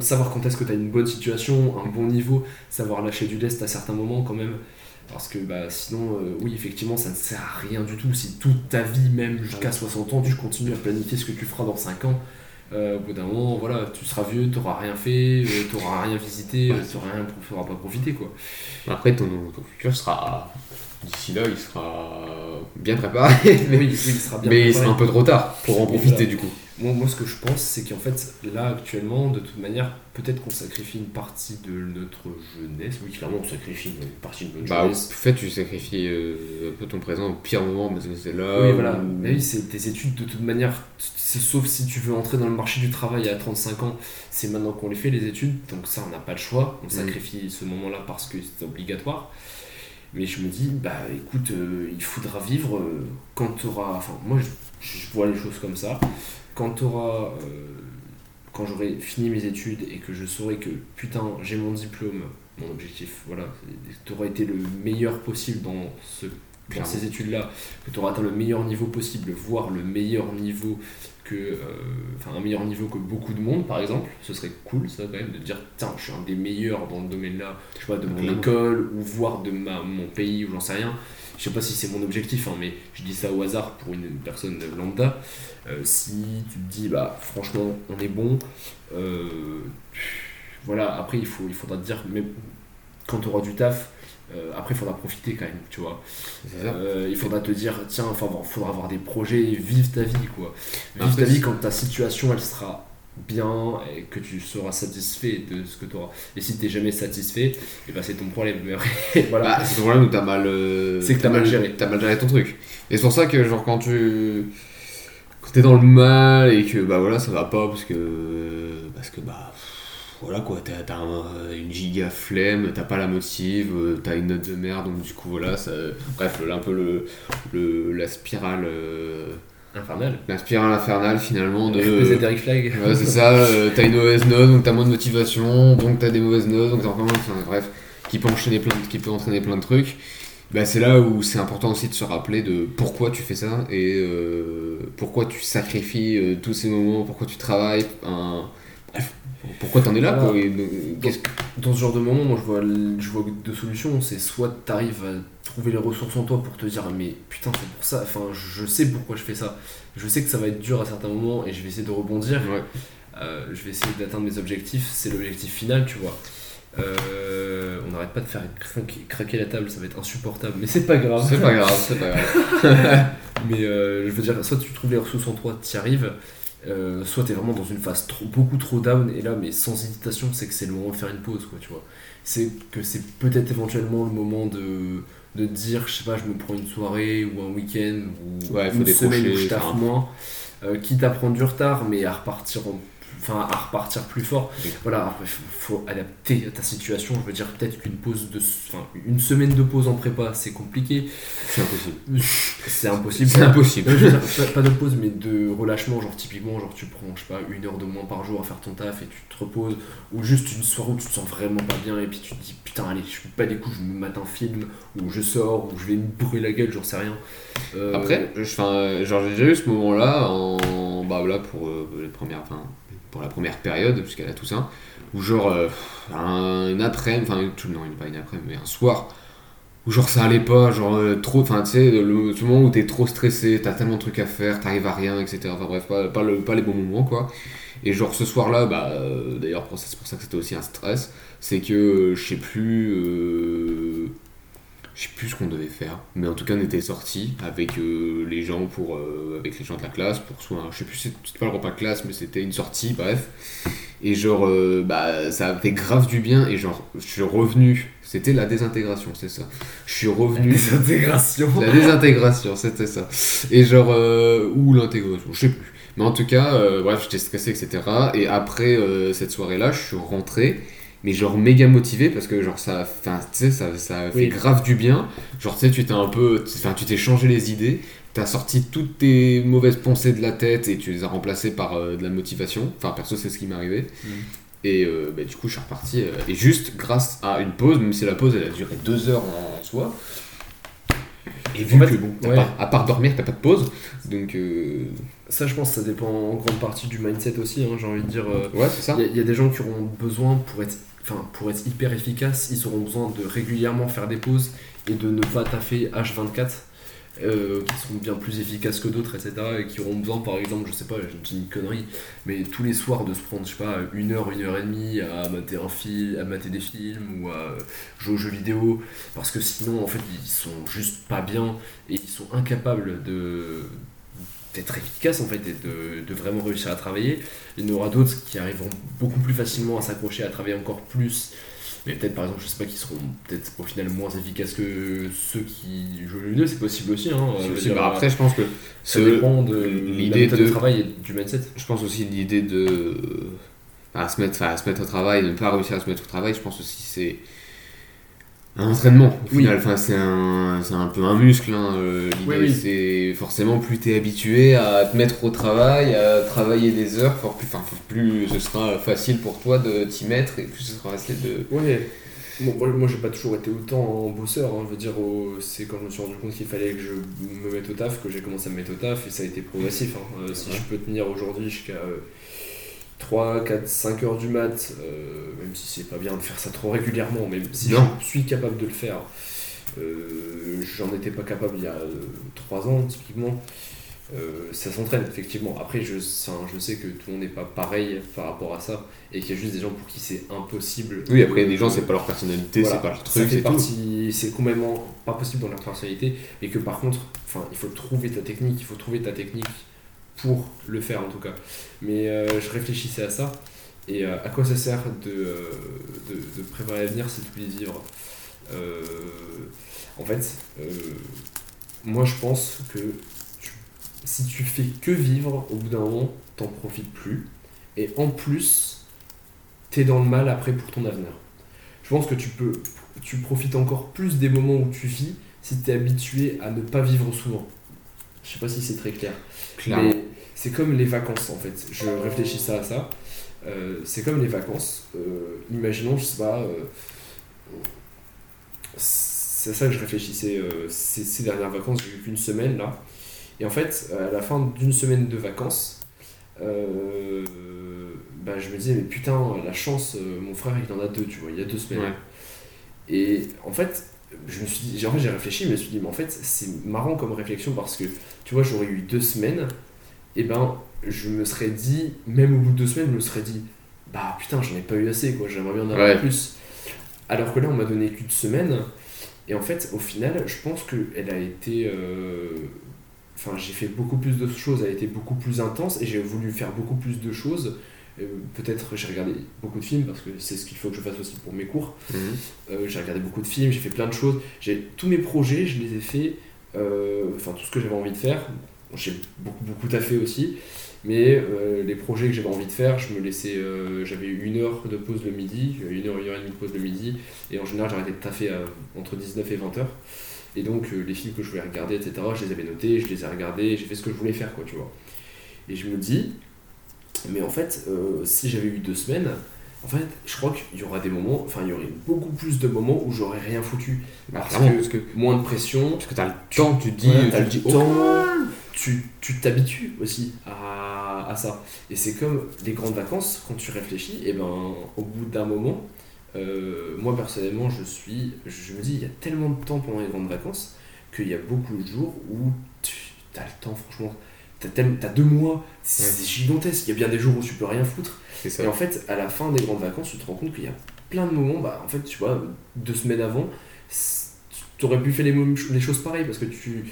Savoir quand est-ce que tu as une bonne situation, un bon niveau, savoir lâcher du lest à certains moments quand même. Parce que bah, sinon, euh, oui, effectivement, ça ne sert à rien du tout. Si toute ta vie, même jusqu'à 60 ans, tu continues à planifier ce que tu feras dans 5 ans, euh, au bout d'un moment, voilà, tu seras vieux, tu n'auras rien fait, tu n'auras rien visité, Ouais. tu n'auras pas profité. Quoi. Après, ton, ton futur sera. D'ici là, il sera bien préparé. mais oui, il sera bien mais sera un peu trop tard pour en profiter voilà. du coup. Moi, moi, ce que je pense, c'est qu'en fait, là, actuellement, de toute manière, peut-être qu'on sacrifie une partie de notre jeunesse. Oui, clairement, on sacrifie une partie de notre Bah, en jeunesse. fait, tu sacrifies euh, un peu ton présent au pire moment parce que c'est là. Oui, où- voilà. Mais oui, c'est tes études, de toute manière, sauf si tu veux entrer dans le marché du travail à 35 ans, c'est maintenant qu'on les fait, les études. Donc ça, on n'a pas le choix. On Mm. sacrifie ce moment-là parce que c'est obligatoire. Mais je me dis, bah écoute, euh, il faudra vivre euh, quand tu auras... Enfin, moi, je, je vois les choses comme ça. Quand auras... quand j'aurai fini mes études et que je saurai que, putain, j'ai mon diplôme, mon objectif, voilà, tu auras été le meilleur possible dans ce dans ces études-là, que tu auras atteint le meilleur niveau possible, voire le meilleur niveau que, euh, enfin un meilleur niveau que beaucoup de monde par exemple, ce serait cool ça quand même de dire tiens je suis un des meilleurs dans le domaine là, je sais pas de mon école ou voire de ma, mon pays ou j'en sais rien. Je sais pas si c'est mon objectif, hein, mais je dis ça au hasard pour une personne lambda. Euh, si tu te dis bah franchement on est bon, euh, voilà après il faut il faudra te dire mais quand tu auras du taf. euh, après, il faudra profiter quand même, tu vois. Euh, il faudra te dire, tiens, enfin, bon, faudra avoir des projets, vive ta vie, quoi. Vive Après, ta vie quand ta situation, elle sera bien et que tu seras satisfait de ce que tu auras. Et si t'es jamais satisfait, et ben c'est ton problème. Voilà. Bah, c'est le problème où t'as mal. euh, C'est que t'as mal géré. T'as mal géré ton truc. Et c'est pour ça que, genre, quand tu. Quand t'es dans le mal et que, bah voilà, ça va pas parce que. Parce que, bah. Voilà quoi, t'as t'as un- une giga flemme, t'as pas la motive, euh, t'as une note de merde, donc du coup voilà, ça, bref, là, un peu le, le, la spirale euh, Infernal. la spirale infernale finalement de... Eric Flag. Ouais, c'est ça, euh, t'as une mauvaise note, donc t'as moins de motivation, donc t'as des mauvaises notes, donc t'as. Enfin, bref, qui peut, enchaîner plein de- qui peut entraîner plein de trucs. Bah, c'est là où c'est important aussi de se rappeler de pourquoi tu fais ça et euh, pourquoi tu sacrifies euh, tous ces moments, pourquoi tu travailles. un- Bref, pourquoi t'en es là Voilà. quoi, et Dans ce genre de moment, moi je vois, je vois deux solutions. C'est soit tu arrives à trouver les ressources en toi pour te dire mais putain c'est pour ça, enfin je sais pourquoi je fais ça. Je sais que ça va être dur à certains moments et je vais essayer de rebondir. Ouais. Euh, je vais essayer d'atteindre mes objectifs, c'est l'objectif final, tu vois. Euh, on n'arrête pas de faire craquer, craquer la table, ça va être insupportable, mais c'est pas grave. C'est pas grave, c'est pas grave. Mais euh, je veux dire, soit tu trouves les ressources en toi, tu y arrives, euh, soit tu es vraiment dans une phase trop, beaucoup trop down, et là, mais sans hésitation, c'est que c'est le moment de faire une pause, quoi, tu vois. C'est que c'est peut-être éventuellement le moment de, de dire, je sais pas, je me prends une soirée ou un week-end ou Ouais, faut une semaine où je taffe moins, euh, quitte à prendre du retard, mais à repartir en enfin à repartir plus fort. Oui. Voilà, après faut, faut adapter à ta situation. Je veux dire peut-être qu'une pause de, enfin une semaine de pause en prépa, c'est compliqué, C'est impossible. c'est impossible. C'est impossible. Non, je veux dire, pas, pas de pause, mais de relâchement. Genre, typiquement, genre, tu prends, je sais pas, une heure de moins par jour à faire ton taf et tu te reposes. Ou juste une soirée où tu te sens vraiment pas bien et puis tu te dis, putain, allez, je suis pas des coups, je me mate un film, ou je sors, ou je vais me brûler la gueule, j'en sais rien. Euh, Après, je- enfin, genre j'ai déjà eu ce moment-là en bah là pour euh, les premières, enfin la première période jusqu'à la Toussaint, où genre euh, un après, enfin non pas une après, mais un soir où genre ça allait pas, genre euh, trop, enfin tu sais le moment où t'es trop stressé, t'as tellement de trucs à faire, t'arrives à rien, etc. Enfin bref, pas, pas, le, pas les bons moments quoi. Et genre ce soir-là, bah euh, d'ailleurs c'est pour ça que c'était aussi un stress, c'est que je sais plus. Je sais plus ce qu'on devait faire, mais en tout cas on était sortis avec euh, les gens pour euh, avec les gens de la classe pour soit un- je sais plus c'était pas le repas de classe mais c'était une sortie bref et genre euh, bah ça a fait grave du bien et genre je suis revenu c'était la désintégration c'est ça je suis revenu Désintégration. la désintégration, c'était ça. Et genre, ou l'intégration, je sais plus. Mais en tout cas, bref, j'étais stressé, etc. Et après cette soirée-là, je suis rentré, mais genre méga motivé parce que genre ça, enfin, tu sais, ça, ça fait Oui. grave du bien. Genre, tu sais, tu t'es un peu, enfin, tu t'es changé les idées. T'as sorti toutes tes mauvaises pensées de la tête et tu les as remplacées par euh, de la motivation. Enfin, perso, c'est ce qui m'est arrivé. Mm. Et euh, bah, du coup, je suis reparti. euh, et juste grâce à une pause, même si la pause elle a duré deux heures en soi. Et vu En fait, que bon, t'as ouais. pas- à part dormir, t'as pas de pause. Donc, euh, Ça, je pense, ça dépend en grande partie du mindset aussi. hein, J'ai envie de dire. euh, ouais, c'est ça. Il y, a- il y a des gens qui auront besoin pour être, enfin, pour être hyper efficaces, ils auront besoin de régulièrement faire des pauses et de ne pas taffer H24, euh, qui seront bien plus efficaces que d'autres, etc. Et qui auront besoin, par exemple, je sais pas, je une connerie, mais tous les soirs de se prendre, je sais pas, une heure, une heure et demie à mater un film, à mater des films ou à jouer aux jeux vidéo, parce que sinon, en fait, ils sont juste pas bien et ils sont incapables d'être efficaces en fait et de vraiment réussir à travailler il y en aura d'autres qui arriveront beaucoup plus facilement à s'accrocher, à travailler encore plus. Mais peut-être par exemple, je sais pas, qui seront peut-être au final moins efficaces que ceux qui jouent le vidéo, c'est possible aussi. Hein, dire, bah, après, je pense que ça dépend de l'idée de... de- travail et du mindset. je pense aussi l'idée de à se mettre, à se mettre au travail, de ne pas réussir à se mettre au travail. Je pense aussi c'est un entraînement au Oui. final. Enfin, c'est un, c'est un peu un muscle. hein, euh, L'idée, Oui, oui. c'est forcément plus t'es habitué à te mettre au travail, à travailler des heures, fort plus, enfin, plus ce sera facile pour toi de t'y mettre et plus ce sera facile de Ouais. Bon, moi, moi, j'ai pas toujours été autant bosseur. Hein, je veux dire, c'est quand je me suis rendu compte qu'il fallait que je me mette au taf que j'ai commencé à me mettre au taf et ça a été progressif. hein. Euh, si Ouais. je peux tenir aujourd'hui jusqu'à euh, 3, 4, 5 heures du mat, euh, même si c'est pas bien de faire ça trop régulièrement, mais si Non. je suis capable de le faire, euh, j'en étais pas capable il y a 3 ans typiquement. Euh, ça s'entraîne effectivement. Après, je, je sais que tout le monde n'est pas pareil par rapport à ça et qu'il y a juste des gens pour qui c'est impossible. Oui, après, des gens, c'est pas leur personnalité, Voilà. c'est pas leur truc, c'est tout. partie, c'est complètement pas possible dans leur personnalité, et que par contre, il faut trouver ta technique, il faut trouver ta technique pour le faire en tout cas. Mais euh, je réfléchissais à ça, et euh, à quoi ça sert de, euh, de, préparer l'avenir si tu de vivre En fait, moi je pense que si tu fais que vivre, au bout d'un moment, t'en profites plus, et en plus, t'es dans le mal après pour ton avenir. Je pense que tu peux, tu profites encore plus des moments où tu vis si tu es habitué à ne pas vivre souvent. Je sais pas si c'est très clair. Clairement. Mais c'est comme les vacances en fait. Je réfléchissais à ça. Euh, c'est comme les vacances. Euh, imaginons, je sais pas. euh, c'est à ça que je réfléchissais ces, ces dernières vacances. J'ai eu qu'une semaine là. Et en fait, à la fin d'une semaine de vacances, bah, je me disais, mais putain, la chance, mon frère il en a deux, tu vois, il y a deux semaines. Ouais. Et en fait, je me suis dit, j'ai- en fait, j'ai réfléchi, je me suis dit, mais en fait, c'est marrant comme réflexion parce que, tu vois, j'aurais eu deux semaines, et ben, je me serais dit, même au bout de deux semaines, je me serais dit, bah putain, j'en ai pas eu assez, quoi, j'aimerais bien en avoir Ouais. plus. Alors que là, on m'a donné qu'une semaine, et en fait, au final, je pense qu'elle a été. euh, Enfin, j'ai fait beaucoup plus de choses, elle a été beaucoup plus intense, et j'ai voulu faire beaucoup plus de choses. Euh, Peut-être j'ai regardé beaucoup de films parce que c'est ce qu'il faut que je fasse aussi pour mes cours. Mhm. Euh, j'ai regardé beaucoup de films, j'ai fait plein de choses. J'ai tous mes projets, je les ai faits. euh, Enfin, tout ce que j'avais envie de faire. J'ai beaucoup, beaucoup taffé aussi. Mais euh, les projets que j'avais envie de faire, je me laissais. j'avais une heure de pause le midi, une heure, une heure et demie de pause le midi. Et en général, j'arrêtais de taffer à- entre 19 et 20 heures. Et donc, les films que je voulais regarder, etc., je les avais notés, je les ai regardés, j'ai fait ce que je voulais faire, quoi, tu vois. Et je me dis, mais en fait, euh, si j'avais eu deux semaines, en fait, je crois qu'il y aura des moments, enfin, il y aurait beaucoup plus de moments où j'aurais rien foutu. Bah, Parce que- parce que, Moins de pression, parce que t'as le temps, tu dis, tu t'as le temps, tu tu t'habitues aussi à, à ça. Et c'est comme les grandes vacances, quand tu réfléchis, et ben, au bout d'un moment, euh, moi personnellement, je suis, je me dis, il y a tellement de temps pendant les grandes vacances qu'il y a beaucoup de jours où tu as le temps, franchement. T'as deux mois, c'est Ouais. gigantesque. Il y a bien des jours où tu peux rien foutre. ça. Et en fait, à la fin des grandes vacances, tu te rends compte qu'il y a plein de moments, bah, en fait, tu vois, deux semaines avant, tu aurais pu faire les, les choses pareilles parce que tu,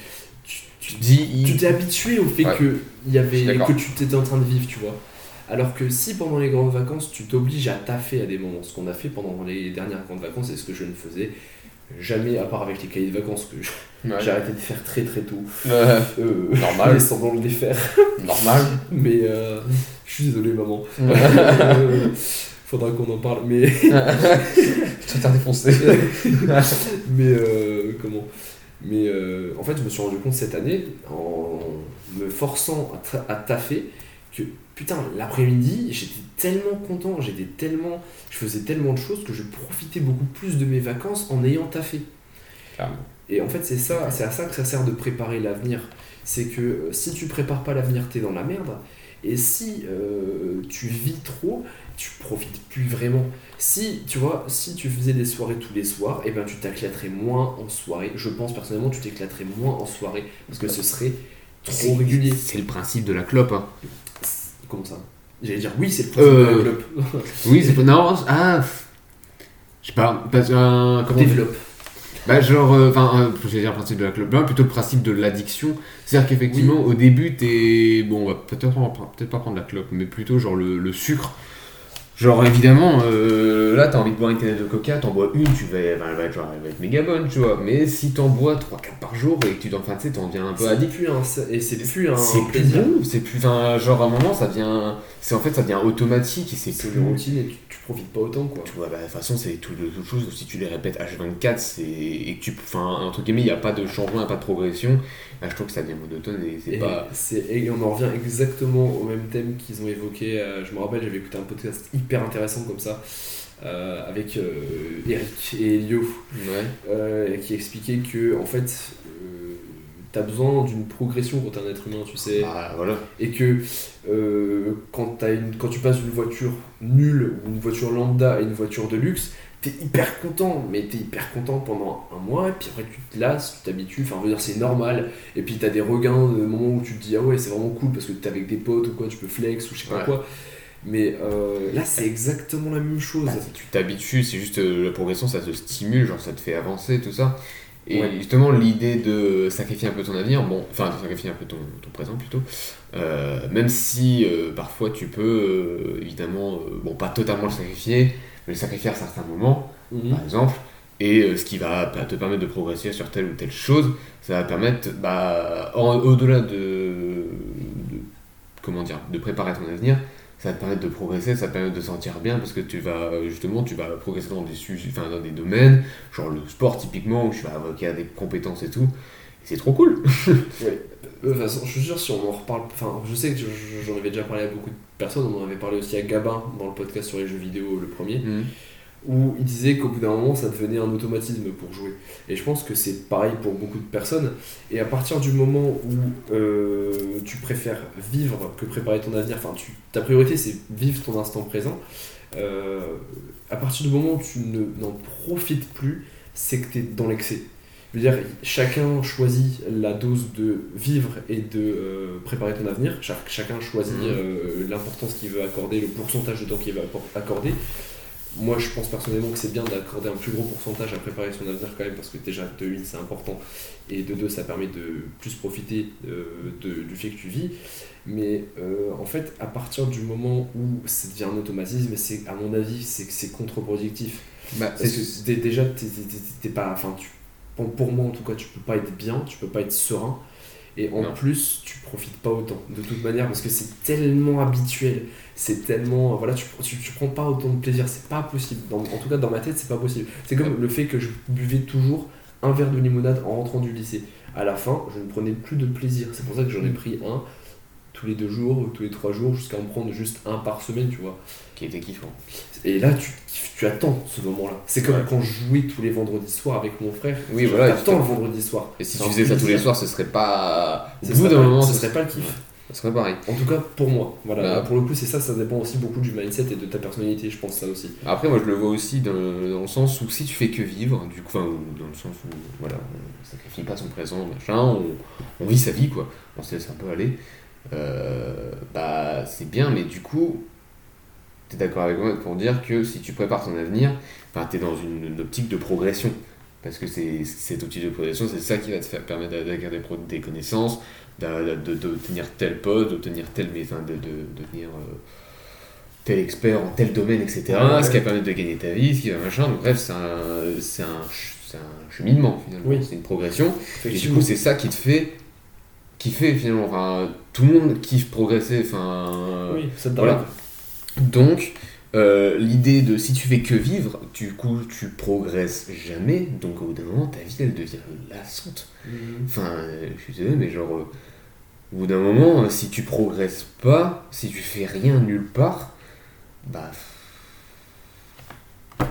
tu, tu- dis, t'es habitué au fait Ouais. que, y avait, que tu étais en train de vivre, tu vois. Alors que si pendant les grandes vacances, tu t'obliges à taffer à des moments, ce qu'on a fait pendant les dernières grandes vacances et ce que je ne faisais jamais, à part avec les cahiers de vacances que je- Ouais. j'ai arrêté de faire très très tôt. Euh, Euh, Normal. mais semblant de les faire. normal. Mais euh, je suis désolé, maman. Euh, Faudra qu'on en parle, mais. Je défoncer. mais euh, comment? Mais euh, en fait, je me suis rendu compte cette année, en me forçant à taffer, que putain, l'après-midi, j'étais tellement content, j'étais tellement. Je faisais tellement de choses que je profitais beaucoup plus de mes vacances en ayant taffé. Clairement. Et en fait, c'est ça, c'est à ça que ça sert de préparer l'avenir. C'est que euh, si tu prépares pas l'avenir, t'es dans la merde. Et si euh, tu vis trop, tu profites plus vraiment. Si, tu vois, si tu faisais des soirées tous les soirs, et ben tu t'éclaterais moins en soirée. Je pense personnellement, tu t'éclaterais moins en soirée parce que ce serait trop régulier. C'est le principe de la clope. Hein. Comment ça? J'allais dire oui, c'est le principe Euh, de la clope. Oui, c'est. Non, ah. Je sais pas. Parce, euh, comment Développe. Bah genre, euh, enfin, euh, je vais dire le principe de la clope, non, plutôt le principe de l'addiction. C'est-à-dire qu'effectivement, au début, t'es... Bon, on va peut-être peut pas prendre la clope, mais plutôt genre le, le sucre. Genre, évidemment, euh, là, t'as envie de boire une canette de coca, t'en bois une, tu vas, elle va être, genre, elle va être méga bonne, tu vois. Mais si t'en bois 3-4 par jour et que tu t'en sais, t'en deviens un peu C'est addict. plus un, et c'est plus un C'est plus bon, c'est plus... Enfin, genre, à un moment, ça devient... C'est en fait, ça devient automatique et c'est plus... routine et tu, tu profites pas autant quoi. Tu vois, bah, de toute façon, c'est tout de toute chose. Si tu les répètes H24, c'est et que tu, enfin, entre guillemets, il n'y a pas de changement, il n'y a pas de progression. Là, je trouve que ça devient monotone et c'est pas. et on en revient exactement au même thème qu'ils ont évoqué. euh, je me rappelle, j'avais écouté un podcast hyper intéressant comme ça. euh, avec euh, Eric et Elio Ouais. euh, qui expliquait que en fait tu as besoin d'une progression quand t'es un être humain, tu sais, Ah, voilà. et que quand, t'as une, quand tu passes d'une voiture nulle ou une voiture lambda à une voiture de luxe, t'es hyper content, mais t'es hyper content pendant un mois, et puis après tu te lasses, tu t'habitues, enfin, veux dire, c'est normal, et puis t'as des regains de moments où tu te dis, ah ouais, c'est vraiment cool parce que t'es avec des potes ou quoi, tu peux flex ou je sais pas Ouais. quoi. Mais euh, là, c'est exactement la même chose. Bah, tu t'habitues, c'est juste euh, la progression, ça te stimule, genre ça te fait avancer, tout ça. Et Ouais. justement, l'idée de sacrifier un peu ton avenir, bon, enfin, de sacrifier un peu ton, ton présent plutôt, euh, même si parfois tu peux, évidemment, bon, pas totalement le sacrifier, mais le sacrifier à certains moments, Mhm. par exemple, et ce qui va bah, te permettre de progresser sur telle ou telle chose, ça va permettre, bah, au-delà de, de- comment dire, de préparer ton avenir, ça te permettre de progresser, ça te permettre de se sentir bien parce que tu vas justement tu vas progresser dans des sujets, enfin dans des domaines, genre le sport typiquement où tu vas acquérir des compétences et tout. C'est trop cool. Ouais. De toute façon, je suis sûr, si on en reparle. Enfin, je sais que je- je- j'en avais déjà parlé à beaucoup de personnes. On en avait parlé aussi à Gabin dans le podcast sur les jeux vidéo, le premier, où il disait qu'au bout d'un moment, ça devenait un automatisme pour jouer. Et je pense que c'est pareil pour beaucoup de personnes. Et à partir du moment où euh, tu préfères vivre que préparer ton avenir, enfin, tu, ta priorité c'est vivre ton instant présent, euh, à partir du moment où tu ne- n'en profites plus, c'est que tu es dans l'excès. Je veux dire, chacun choisit la dose de vivre et de euh, préparer ton avenir. Chaque- chacun choisit euh, l'importance qu'il veut accorder, le pourcentage de temps qu'il veut accorder. Moi, je pense personnellement que c'est bien d'accorder un plus gros pourcentage à préparer son avenir quand même, parce que déjà, de une, c'est important, et de deux, ça permet de plus profiter euh, de- du fait que tu vis. Mais euh, en fait, à partir du moment où ça devient un automatisme, c'est, à mon avis, c'est que c'est contre-productif. Bah, Parce que dé- déjà, t'es, t'es- t'es- t'es pas, enfin, tu, pour moi en tout cas, tu peux pas être bien, tu peux pas être serein, et en Non. plus, tu profites pas autant, de toute manière, parce que c'est tellement habituel, c'est tellement, voilà, tu, tu, tu prends pas autant de plaisir, c'est pas possible. Dans- en tout cas, dans ma tête, c'est pas possible. C'est comme le fait que je buvais toujours un verre de limonade en rentrant du lycée. À la fin, je ne prenais plus de plaisir. C'est pour ça que j'en ai pris un tous les deux jours, ou tous les trois jours, jusqu'à en prendre juste un par semaine, tu vois. qui était kiffant. Et là, tu, tu attends ce moment-là. C'est comme Ouais. quand je jouais tous les vendredis soirs avec mon frère. Oui, Tu voilà, T'attends le vendredi soir. Et si tu faisais ça tous les soirs, ce serait pas. Au Ce bout serait d'un pas- moment, ce ce serait pas le kiff. Ça serait pareil. En tout cas, pour moi. Voilà. Pour le coup, c'est ça, ça dépend aussi beaucoup du mindset et de ta personnalité, je pense ça aussi. Après, moi je le vois aussi dans le, dans le sens où si tu fais que vivre, du coup, enfin, dans le sens où voilà, on sacrifie pas son présent, machin, on, on vit sa vie quoi, on se laisse un peu aller, euh, bah c'est bien, mais du coup, t'es d'accord avec moi pour dire que si tu prépares ton avenir, enfin, t'es dans une, une optique de progression. Parce que c'est cette optique de progression, c'est ça qui va te faire permettre d'acquérir des, des connaissances, d'obtenir tel poste, d'obtenir tel, enfin, de, de, de devenir euh, tel expert en tel domaine, etc. Ouais, Ce qui va permettre de gagner ta vie, ce qui va machin. Donc bref, c'est un, un, un cheminement finalement, Oui. c'est une progression. Et du coup, c'est ça qui te fait kiffer finalement. Enfin, tout le monde kiffe progresser. Enfin, oui, ça te voilà. donc, euh, l'idée de si tu fais que vivre, du coup, tu progresses jamais. Donc, au bout d'un moment, ta vie, elle devient lassante. Mhm. Enfin, euh, je suis désolé, mais genre, euh, au bout d'un moment, euh, si tu progresses pas, si tu fais rien nulle part, bah, Ouais,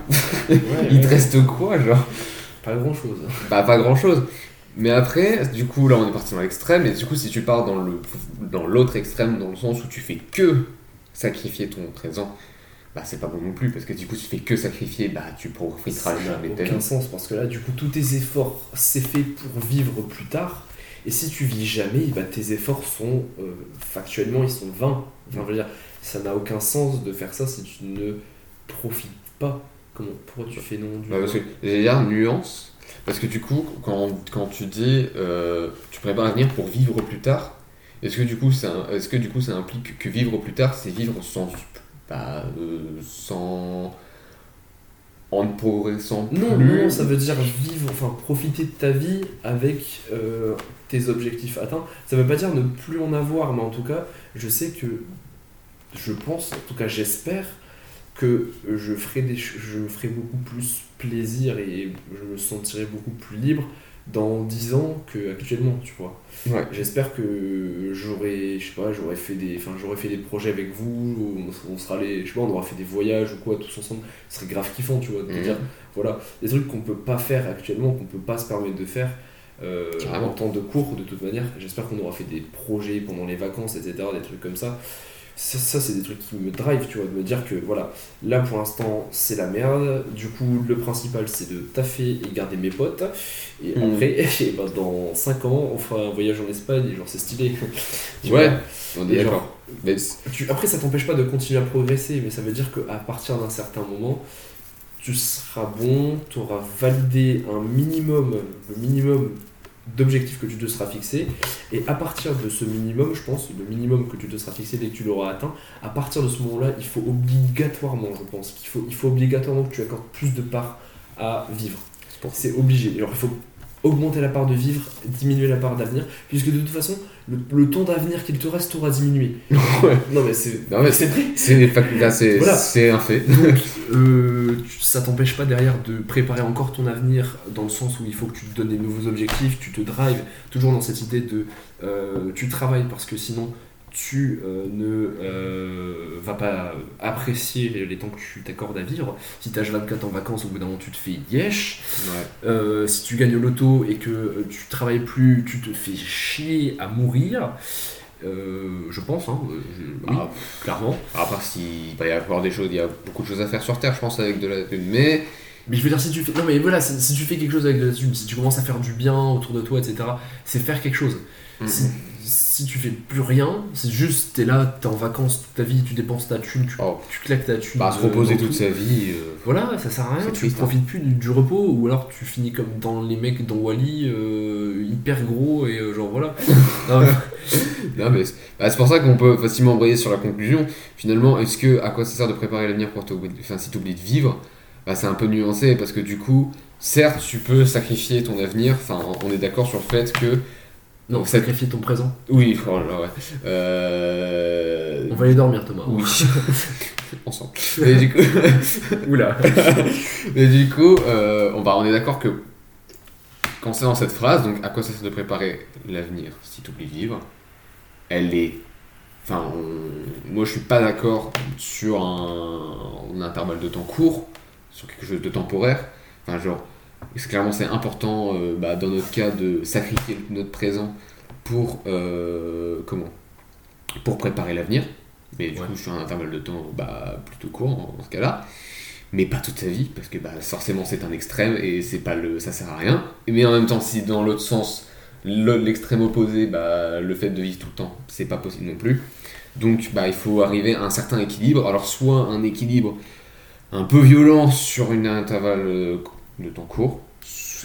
il te reste quoi, genre? Pas grand chose. Bah, pas grand chose. Mais après, du coup, là, on est parti dans l'extrême, et du coup, si tu pars dans le dans l'autre extrême, dans le sens où tu fais que sacrifier ton présent, bah, c'est pas bon non plus, parce que du coup, si tu fais que sacrifier, bah, tu profiteras Ça n'a jamais de ta aucun sens parce que là, du coup, tous tes efforts, c'est fait pour vivre plus tard. Et si tu vis jamais, bah, tes efforts sont euh, factuellement, ils sont vains. Enfin, je veux dire, ça n'a aucun sens de faire ça si tu ne profites pas. Comment Pourquoi tu fais non du Bah, parce que, j'allais dire, nuance, parce que du coup, quand, quand tu dis euh, tu prépares l'avenir pour vivre plus tard, est-ce que du coup ça, est-ce que du coup ça implique que vivre plus tard, c'est vivre sans, bah, euh, sans, en ne progressant plus Non, non, ça veut dire vivre, enfin profiter de ta vie avec euh, tes objectifs atteints. Ça veut pas dire ne plus en avoir, mais en tout cas, je sais que, je pense, en tout cas j'espère, que je ferai, des, je ferai beaucoup plus plaisir et je me sentirai beaucoup plus libre dans 10 ans qu'actuellement, tu vois. Ouais. J'espère que j'aurais, je sais pas, j'aurais fait des, enfin, j'aurais fait des projets avec vous, on, on sera allé, je sais pas, on aura fait des voyages ou quoi, tous ensemble. Ce serait grave kiffant, tu vois, de Mhm. dire, voilà, des trucs qu'on peut pas faire actuellement, qu'on peut pas se permettre de faire. euh, Carrément. en temps de cours de toute manière j'espère qu'on aura fait des projets pendant les vacances etc des trucs comme ça ça, ça, c'est des trucs qui me drive tu vois de me dire que voilà là pour l'instant c'est la merde du coup le principal c'est de taffer et garder mes potes et Mhm. après et ben, dans 5 ans on fera un voyage en Espagne et genre c'est stylé Ouais. vois On est d'accord. Mais tu- après, ça t'empêche pas de continuer à progresser, mais ça veut dire qu'à partir d'un certain moment, tu seras bon, tu auras validé un minimum, le minimum d'objectifs que tu te seras fixé, et à partir de ce minimum, je pense, le minimum que tu te seras fixé dès que tu l'auras atteint, à partir de ce moment-là, il faut obligatoirement, je pense, qu'il faut, il faut obligatoirement que tu accordes plus de part à vivre. c'est obligé. Alors, il faut augmenter la part de vivre, diminuer la part d'avenir, puisque de toute façon, le, le temps d'avenir qu'il te reste aura diminué. Ouais. Non, mais c'est c'est vrai. Voilà. un fait. Donc, euh, tu- ça t'empêche pas derrière de préparer encore ton avenir dans le sens où il faut que tu te donnes des nouveaux objectifs, tu te drives, toujours dans cette idée de euh, tu travailles parce que sinon tu euh, ne euh, vas pas apprécier les temps que tu t'accordes à vivre. Si tu as 24 en vacances, au bout d'un moment tu te fais yesh. Ouais. Euh, si tu gagnes au loto et que tu travailles plus, tu te fais chier à mourir. Euh, je pense, hein, euh, je- oui, Ah, clairement. À part s'il va y avoir des choses, il y a beaucoup de choses à faire sur Terre, je pense, avec de la thune. Mais Mais je veux dire, si tu fais. Non, mais voilà, si, si tu fais quelque chose avec de la thune, si tu commences à faire du bien autour de toi, etc., c'est faire quelque chose. Mm. Si, si tu fais plus rien, c'est juste, t'es là, t'es en vacances toute ta vie, tu dépenses ta thune, tu, Oh. tu claques ta thune. bah, se euh, reposer toute tout. sa vie. euh, Voilà, ça sert à rien, tu triste, hein. profites plus du, du repos, ou alors tu finis comme dans les mecs dans Wally, euh, hyper gros, et euh, genre voilà. Non, mais- Non, mais c'est bah, c'est pour ça qu'on peut facilement embrayer sur la conclusion. Finalement, est-ce que à quoi ça sert de préparer l'avenir pour t'oublier Enfin, si tu oublies de vivre, bah, c'est un peu nuancé parce que du coup, certes, tu peux sacrifier ton avenir. Enfin, on est d'accord sur le fait que. Non, sacrifier ton présent. Oui, oh là là, ouais. Euh... On va aller dormir, Thomas. Oui. Ensemble. Et du coup, Oula. et du coup euh, on, va, on est d'accord que quand c'est dans cette phrase, donc à quoi ça sert de préparer l'avenir si tu oublies de vivre, elle est. Enfin, on- moi je suis pas d'accord sur un, un intervalle de temps court, sur quelque chose de temporaire. Enfin, genre, clairement c'est important euh, bah, dans notre cas de sacrifier notre présent pour. euh, comment? Pour préparer l'avenir. Mais du Ouais. coup, sur un intervalle de temps bah, plutôt court en, en ce cas-là. Mais pas toute sa vie, parce que bah, forcément c'est un extrême et c'est pas le, ça sert à rien. Mais en même temps, si dans l'autre sens, le- l'extrême opposé, bah, le fait de vivre tout le temps, c'est pas possible non plus. Donc bah, il faut arriver à un certain équilibre. Alors soit un équilibre un peu violent sur une intervalle euh, de temps court,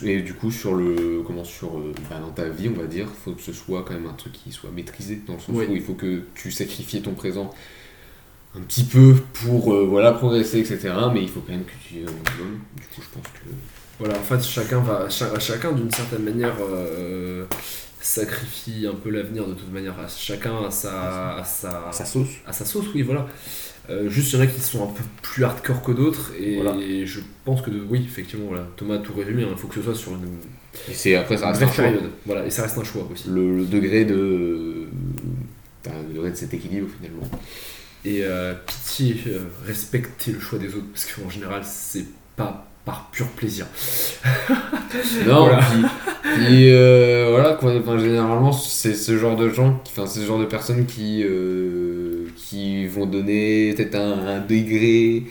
et du coup sur le comment sur euh, bah, dans ta vie on va dire, faut que ce soit quand même un truc qui soit maîtrisé dans le sens Oui. où il faut que tu sacrifies ton présent un petit peu pour euh, voilà progresser etc. Mais il faut quand même que tu aies un minimum. Du coup je pense que Voilà, en fait, chacun va, cha- chacun d'une certaine manière euh, sacrifie un peu l'avenir de toute manière. Chacun a sa, a sa, ça sauce. à sa sauce, oui, voilà. Euh, juste, il y en a qui sont un peu plus hardcore que d'autres, et Voilà. je pense que, de- oui, effectivement, voilà, Thomas a tout résumé, il faut que ce soit sur une, Et c'est après ça reste un choix. période. Voilà, et ça reste un choix aussi. Le, le degré de le degré de cet équilibre finalement. Et euh, pitié, euh, respectez le choix des autres, parce qu'en général, c'est pas par pur plaisir. Non, Voilà. puis, puis, euh, voilà, quoi, enfin, généralement, c'est ce genre de gens, enfin, c'est ce genre de personnes qui, qui vont donner peut-être un, degré,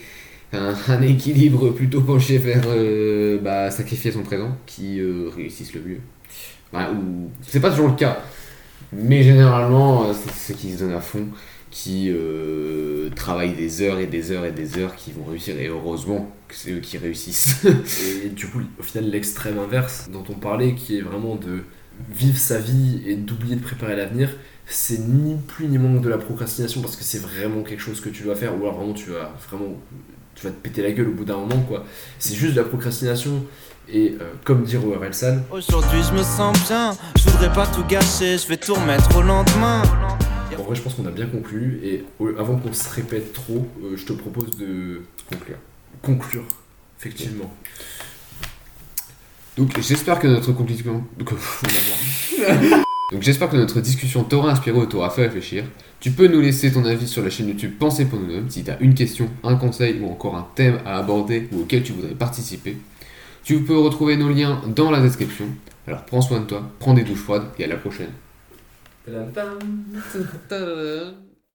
un, équilibre plutôt penché vers euh, bah, sacrifier son présent, qui euh, réussissent le mieux. Ou- c'est pas toujours le cas, mais généralement, euh, c'est ceux qui se donnent à fond, qui travaillent des heures et des heures et des heures, qui vont réussir, et heureusement que c'est eux qui réussissent. Et du coup, au final, l'extrême inverse dont on parlait, qui est vraiment de vivre sa vie et d'oublier de préparer l'avenir, c'est ni plus ni moins que de la procrastination parce que c'est vraiment quelque chose que tu dois faire ou alors vraiment tu vas vraiment tu vas te péter la gueule au bout d'un moment quoi. C'est juste de la procrastination et euh, comme dire ORL San, Aujourd'hui je me sens bien, je voudrais pas tout gâcher, je vais tout remettre au lendemain. en vrai je pense qu'on a bien conclu et euh, avant qu'on se répète trop, euh, je te propose de Conclure. conclure effectivement. Donc j'espère que notre conclusion. Donc, j'espère que notre discussion t'aura inspiré ou t'aura fait réfléchir. Tu peux nous laisser ton avis sur la chaîne YouTube Pensez pour nous si tu as une question, un conseil ou encore un thème à aborder ou auquel tu voudrais participer. Tu peux retrouver nos liens dans la description. Alors prends soin de toi, prends des douches froides et à la prochaine.